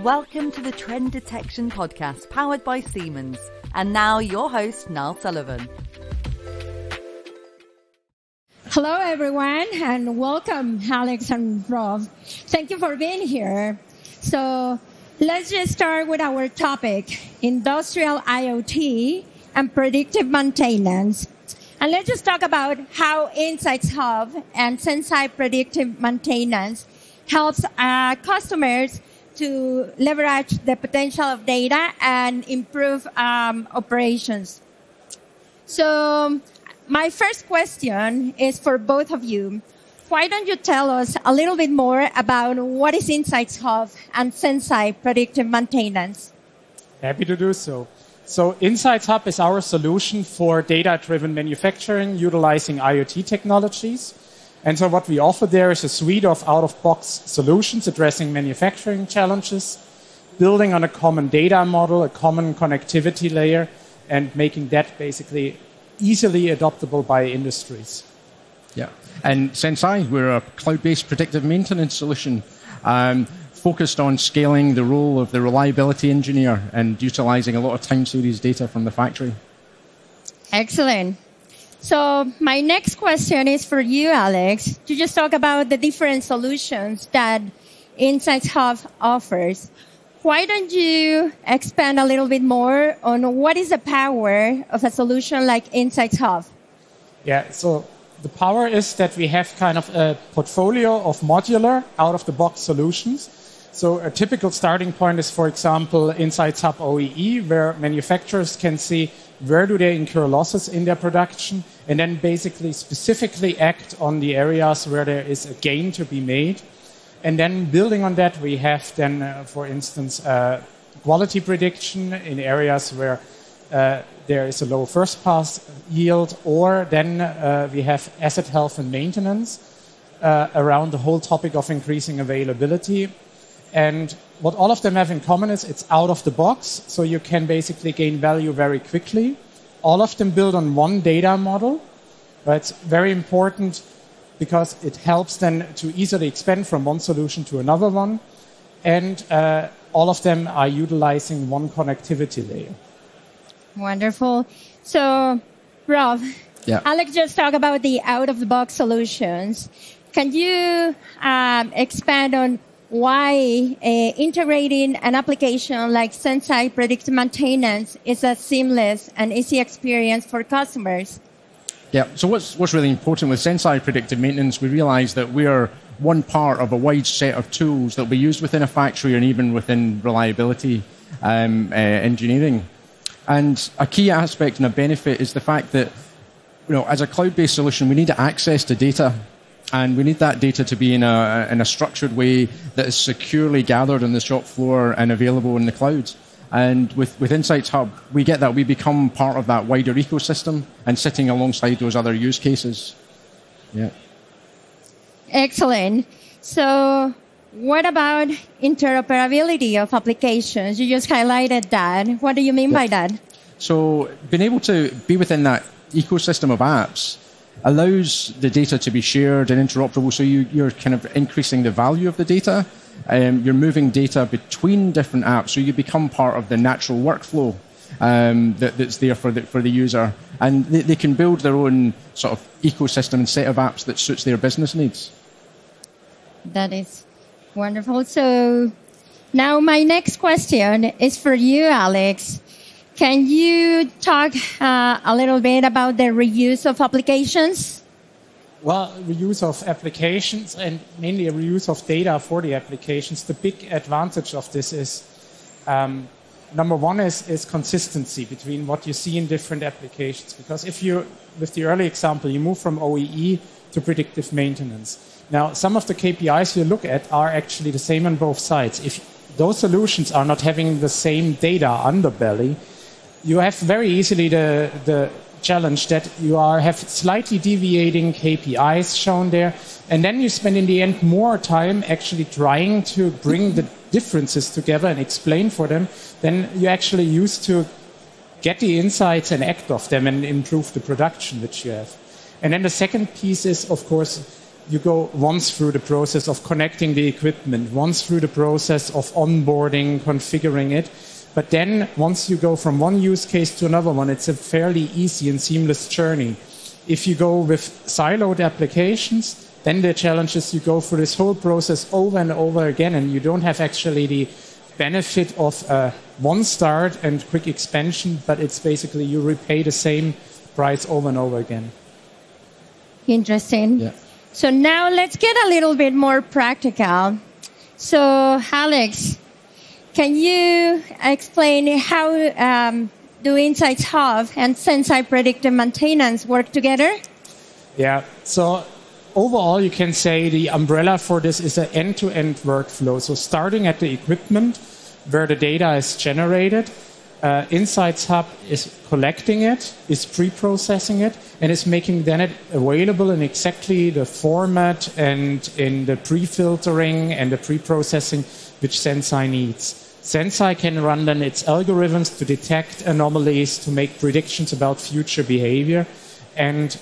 Welcome to the Trend Detection Podcast powered by Siemens. And now your host, Niall Sullivan. Hello, everyone, and welcome, Alex and Rob. Thank you for being here. So let's just start with our topic, industrial IoT and predictive maintenance. And let's just talk about how Insights Hub and Senseye Predictive Maintenance helps uh, customers to leverage the potential of data and improve um, operations. So my first question is for both of you. Why don't you tell us a little bit more about what is Insights Hub and Senseye Predictive Maintenance? Happy to do so. So Insights Hub is our solution for data-driven manufacturing utilizing IoT technologies. And so what we offer there is a suite of out-of-box solutions addressing manufacturing challenges, building on a common data model, a common connectivity layer, and making that basically easily adoptable by industries. Yeah. And Senseye, we're a cloud-based predictive maintenance solution um, focused on scaling the role of the reliability engineer and utilizing a lot of time series data from the factory. Excellent. So my next question is for you, Alex, to just talk about the different solutions that Insights Hub offers. Why don't you expand a little bit more on what is the power of a solution like Insights Hub? Yeah, so the power is that we have kind of a portfolio of modular out of the box solutions. So a typical starting point is, for example, Insights Hub OEE, where manufacturers can see where do they incur losses in their production, and then basically specifically act on the areas where there is a gain to be made. And then building on that, we have then, uh, for instance, uh, quality prediction in areas where uh, there is a low first pass yield, or then uh, we have asset health and maintenance uh, around the whole topic of increasing availability. And what all of them have in common is it's out of the box, so you can basically gain value very quickly. All of them build on one data model. But it's very important because it helps then to easily expand from one solution to another one. And uh, all of them are utilizing one connectivity layer. Wonderful. So, Rob, Yeah. Alex just talked about the out of the box solutions. Can you um, expand on why uh, integrating an application like Senseye Predictive Maintenance is a seamless and easy experience for customers? Yeah. So what's what's really important with Senseye predictive maintenance, we realise that we are one part of a wide set of tools that will be used within a factory and even within reliability um, uh, engineering. And a key aspect and a benefit is the fact that, you know, as a cloud-based solution, we need access to data. And we need that data to be in a, in a structured way that is securely gathered on the shop floor and available in the cloud. And with, with Insights Hub, we get that we become part of that wider ecosystem and sitting alongside those other use cases. Yeah. Excellent. So, what about interoperability of applications? You just highlighted that. What do you mean by that? So being able to be within that ecosystem of apps allows the data to be shared and interoperable. So you, you're kind of increasing the value of the data. Um, you're moving data between different apps, so you become part of the natural workflow um, that, that's there for the, for the user. And they, they can build their own sort of ecosystem and set of apps that suits their business needs. That is wonderful. So, now my next question is for you, Alex. Can you talk uh, a little bit about the reuse of applications? Well, reuse of applications and mainly a reuse of data for the applications. The big advantage of this is um, number one is, is consistency between what you see in different applications. Because if you, with the early example, you move from OEE to predictive maintenance. Now, some of the KPIs you look at are actually the same on both sides. If those solutions are not having the same data underbelly, you have very easily the, the challenge that you are have slightly deviating KPIs shown there, and then you spend in the end more time actually trying to bring the differences together and explain for them than you actually use to get the insights and act off them and improve the production which you have. And then the second piece is, of course, you go once through the process of connecting the equipment, once through the process of onboarding, configuring it. But then once you go from one use case to another one, it's a fairly easy and seamless journey. If you go with siloed applications, then the challenge is you go through this whole process over and over again, and you don't have actually the benefit of uh, one start and quick expansion, but it's basically you repay the same price over and over again. Interesting. Yeah. So now let's get a little bit more practical. So, Alex, can you explain how um, do Insights Hub and Senseye Predictive Maintenance work together? Yeah. So overall, you can say the umbrella for this is an end-to-end workflow. So starting at the equipment where the data is generated, uh, Insights Hub is collecting it, is pre-processing it, and is making then it available in exactly the format and in the pre-filtering and the pre-processing which Senseye needs. Senseye can run then its algorithms to detect anomalies, to make predictions about future behavior, and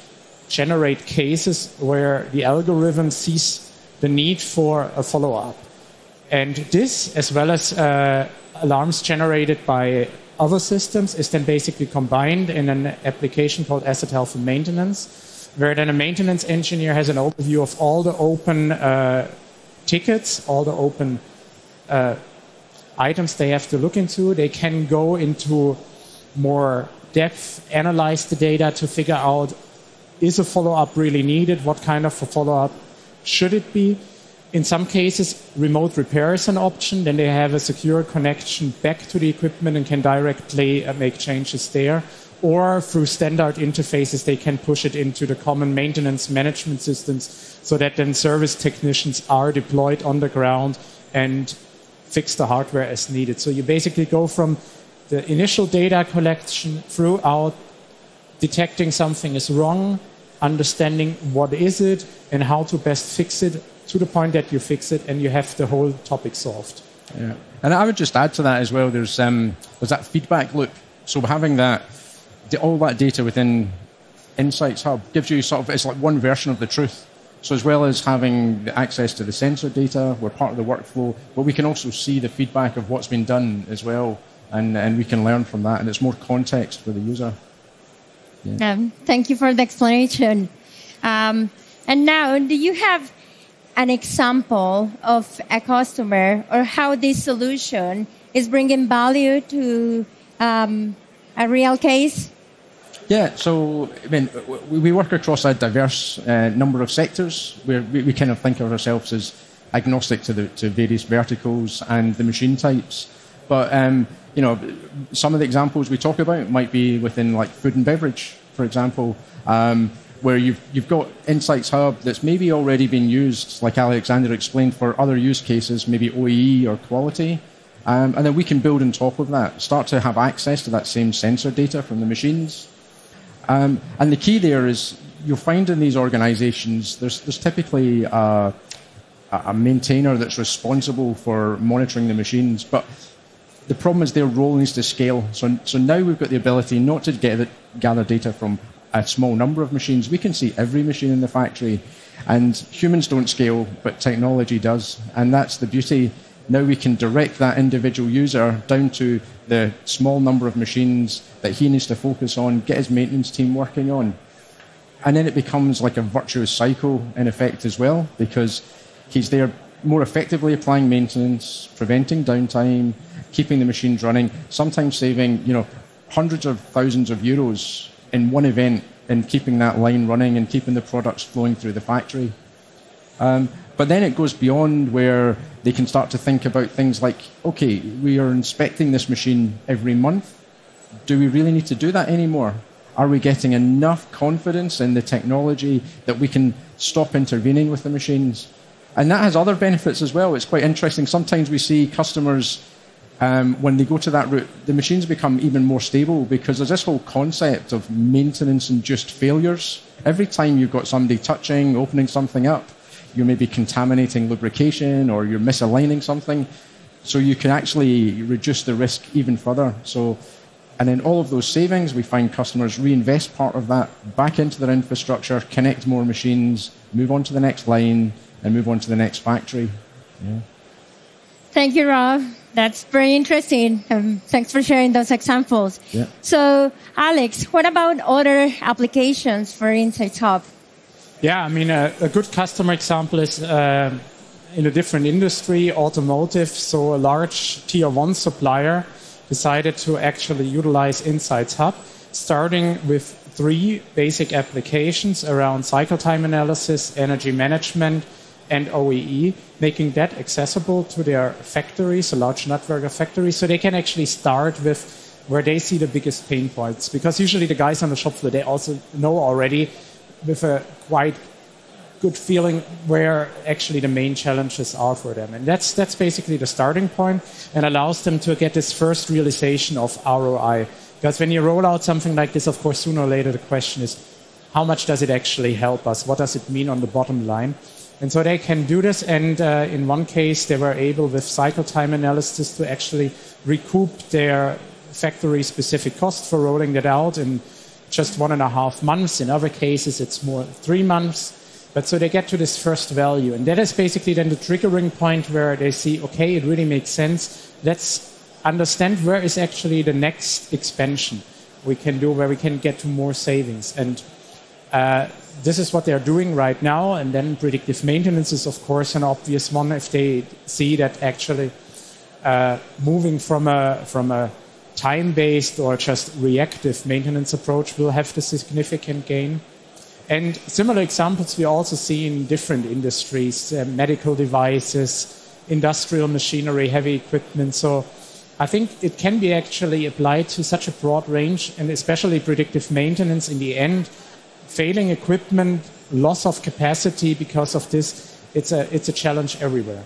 generate cases where the algorithm sees the need for a follow-up. And this, as well as uh, alarms generated by other systems, is then basically combined in an application called Asset Health and Maintenance, where then a maintenance engineer has an overview of all the open uh, tickets, all the open uh, items they have to look into. They can go into more depth, analyze the data to figure out is a follow up really needed? What kind of a follow up should it be? In some cases, remote repair is an option. Then they have a secure connection back to the equipment and can directly uh, make changes there. Or through standard interfaces, they can push it into the common maintenance management systems so that then service technicians are deployed on the ground and fix the hardware as needed. So you basically go from the initial data collection throughout detecting something is wrong, understanding what is it and how to best fix it to the point that you fix it and you have the whole topic solved. Yeah. And I would just add to that as well. There's um, there's that feedback loop. So having that all that data within Insights Hub gives you sort of it's like one version of the truth. So as well as having access to the sensor data, we're part of the workflow, but we can also see the feedback of what's been done as well, and, and we can learn from that, and it's more context for the user. Yeah. Um, thank you for the explanation. Um, and now, do you have an example of a customer or how this solution is bringing value to um, a real case? Yeah, so I mean, we work across a diverse uh, number of sectors. Where we, we, kind of think of ourselves as agnostic to the to various verticals and the machine types. But um, you know, some of the examples we talk about might be within like food and beverage, for example, um, where you've you've got Insights Hub that's maybe already been used, like Alexander explained, for other use cases, maybe OEE or quality. Um, and then we can build on top of that, start to have access to that same sensor data from the machines, um, and the key there is you'll find in these organizations there's, there's typically a, a, maintainer that's responsible for monitoring the machines, but the problem is their role needs to scale. So, so now we've got the ability not to get gather data from a small number of machines. We can see every machine in the factory, and humans don't scale, but technology does, and that's the beauty now we can direct that individual user down to the small number of machines that he needs to focus on, get his maintenance team working on. And then it becomes like a virtuous cycle in effect as well, because he's there more effectively applying maintenance, preventing downtime, keeping the machines running, sometimes saving, you know, hundreds of thousands of euros in one event in keeping that line running and keeping the products flowing through the factory. Um, but then it goes beyond where they can start to think about things like, okay, we are inspecting this machine every month. Do we really need to do that anymore? Are we getting enough confidence in the technology that we can stop intervening with the machines? And that has other benefits as well. It's quite interesting. Sometimes we see customers, um, when they go to that route, the machines become even more stable because there's this whole concept of maintenance induced failures. Every time you've got somebody touching, opening something up, you're maybe contaminating lubrication or you're misaligning something. So you can actually reduce the risk even further. So And then all of those savings, we find customers reinvest part of that back into their infrastructure, connect more machines, move on to the next line, and move on to the next factory. Yeah. Thank you, Rob. That's very interesting. Um, thanks for sharing those examples. Yeah. So, Alex, what about other applications for Insights Hub? Yeah, I mean, a, a good customer example is uh, in a different industry, automotive. So, a large tier one supplier decided to actually utilize Insights Hub, starting with three basic applications around cycle time analysis, energy management, and OEE, making that accessible to their factories, a large network of factories, so they can actually start with where they see the biggest pain points. Because usually the guys on the shop floor, they also know already with a quite good feeling where actually the main challenges are for them. And that's, that's basically the starting point and allows them to get this first realization of ROI. Because when you roll out something like this, of course, sooner or later the question is, how much does it actually help us? What does it mean on the bottom line? And so they can do this. And uh, in one case, they were able, with cycle time analysis, to actually recoup their factory specific cost for rolling that out just one and a half months. In other cases, it's more three months. But so they get to this first value. And that is basically then the triggering point where they see, okay, it really makes sense. Let's understand where is actually the next expansion we can do where we can get to more savings. And uh, this is what they're doing right now. And then predictive maintenance is, of course, an obvious one if they see that actually uh, moving from a, from a time based or just reactive maintenance approach will have the significant gain. And similar examples we also see in different industries, uh, medical devices, industrial machinery, heavy equipment. So I think it can be actually applied to such a broad range, and especially predictive maintenance in the end. Failing equipment, loss of capacity because of this, it's a, it's a challenge everywhere.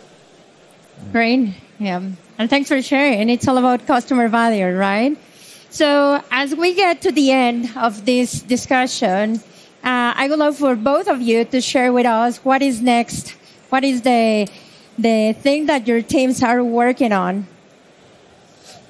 Great. Yeah. And thanks for sharing. And it's all about customer value, right? So as we get to the end of this discussion, uh, I would love for both of you to share with us what is next. What is the the thing that your teams are working on?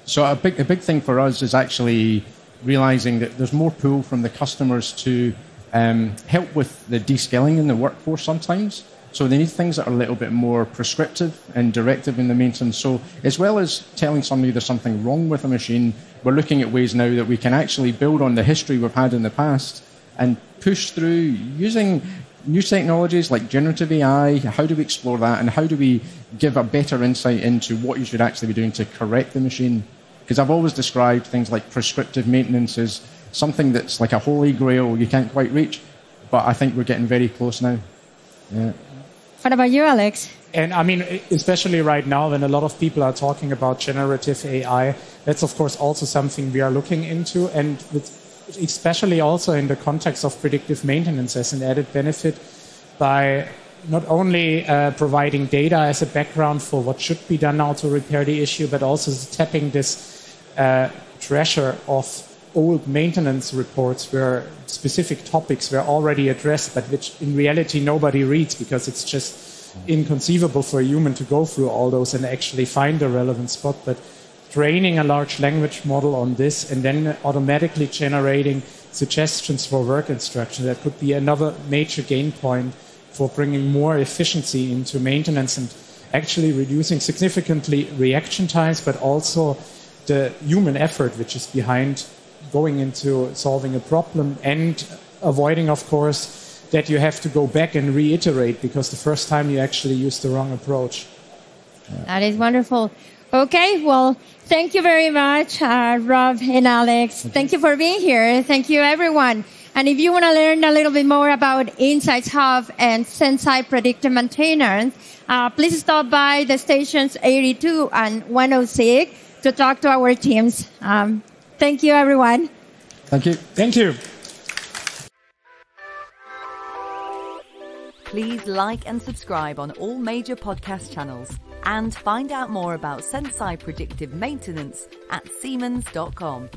So a big a big thing for us is actually realizing that there's more pull from the customers to um, help with the de-skilling in the workforce sometimes. So they need things that are a little bit more prescriptive and directive in the maintenance. So as well as telling somebody there's something wrong with a machine, we're looking at ways now that we can actually build on the history we've had in the past and push through using new technologies like generative AI. How do we explore that, and how do we give a better insight into what you should actually be doing to correct the machine? Because I've always described things like prescriptive maintenance as something that's like a holy grail you can't quite reach, but I think we're getting very close now. Yeah. What about you, Alex? And I mean, especially right now when a lot of people are talking about generative AI, that's of course also something we are looking into. And especially also in the context of predictive maintenance as an added benefit by not only uh, providing data as a background for what should be done now to repair the issue, but also tapping this uh, treasure of old maintenance reports where specific topics were already addressed, but which in reality nobody reads because it's just inconceivable for a human to go through all those and actually find the relevant spot. But training a large language model on this and then automatically generating suggestions for work instruction. That could be another major gain point for bringing more efficiency into maintenance and actually reducing significantly reaction times, but also the human effort which is behind going into solving a problem and avoiding, of course, that you have to go back and reiterate because the first time you actually used the wrong approach. That is wonderful. Okay, well, thank you very much, uh, Rob and Alex. Thank you for being here. Thank you, everyone. And if you want to learn a little bit more about Insights Hub and Senseye Predictive Maintenance, uh, please stop by the stations 82 and 106 to talk to our teams. Um, thank you, everyone. Thank you. Thank you. Please like and subscribe on all major podcast channels and find out more about Senseye predictive maintenance at Siemens.com.